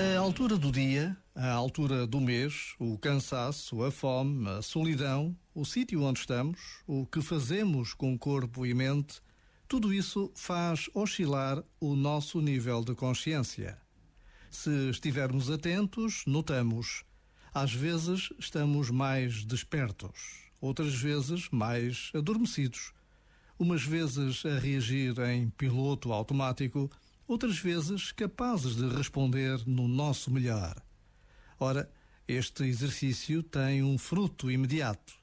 A altura do dia, a altura do mês, o cansaço, a fome, a solidão, o sítio onde estamos, o que fazemos com corpo e mente, tudo isso faz oscilar o nosso nível de consciência. Se estivermos atentos, notamos. Às vezes estamos mais despertos, outras vezes mais adormecidos. Umas vezes a reagir em piloto automático outras vezes capazes de responder no nosso melhor. Ora, este exercício tem um fruto imediato.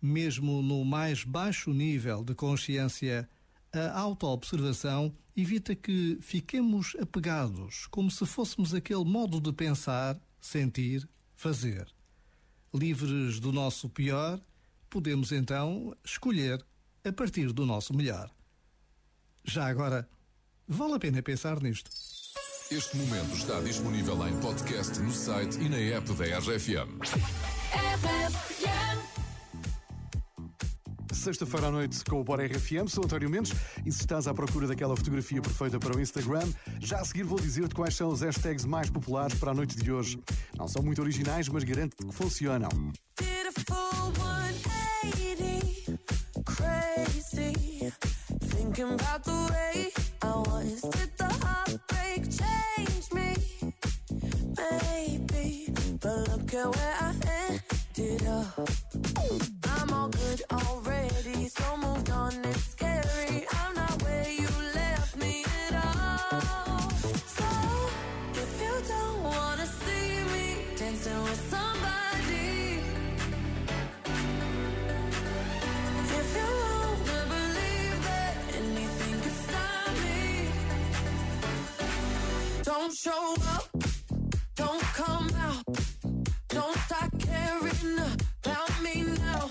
Mesmo no mais baixo nível de consciência, a autoobservação evita que fiquemos apegados, como se fôssemos aquele modo de pensar, sentir, fazer. Livres do nosso pior, podemos então escolher a partir do nosso melhor. Já agora, Vale a pena pensar nisto. Este momento está disponível em podcast no site e na app da RFM. Sexta-feira à noite com o Bora RFM, sou António Mendes e se estás à procura daquela fotografia perfeita para o Instagram, já a seguir vou dizer-te quais são os hashtags mais populares para a noite de hoje. Não são muito originais, mas garanto-te que funcionam. Thinking about the way I was. Did the heartbreak change me? Maybe, but look at where I ended up. Don't show up, don't come out, don't start caring about me now.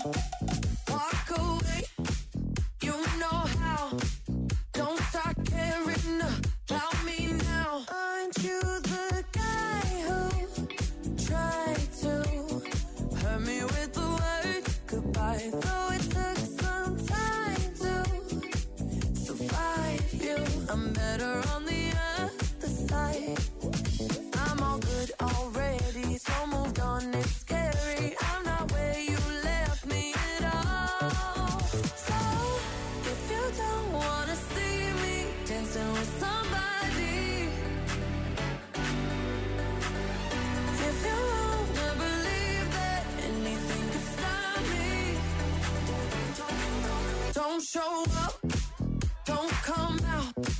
Walk away, you know how. Don't start caring about me now. Aren't you the guy who tried to hurt me with the word goodbye? Though it took some time to survive you, I'm better on the show up, don't come out, don't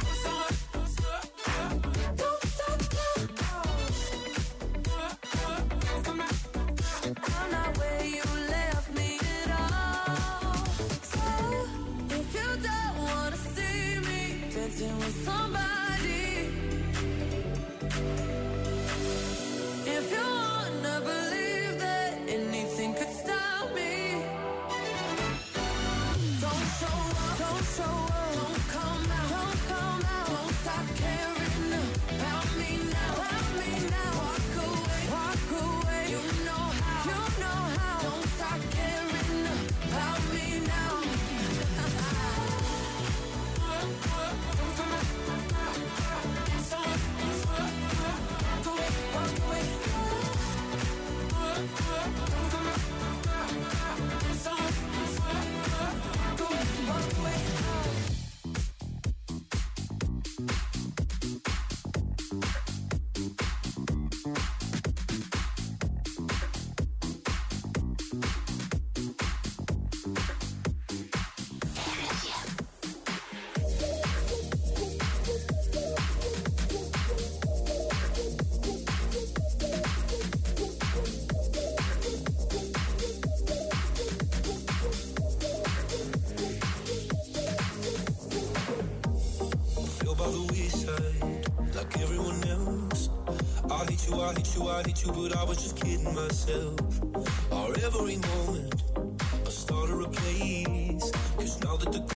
about me now, I hate you, I hate you, I hate you, but I was just kidding myself. Our every moment, I started a place. Cause now that the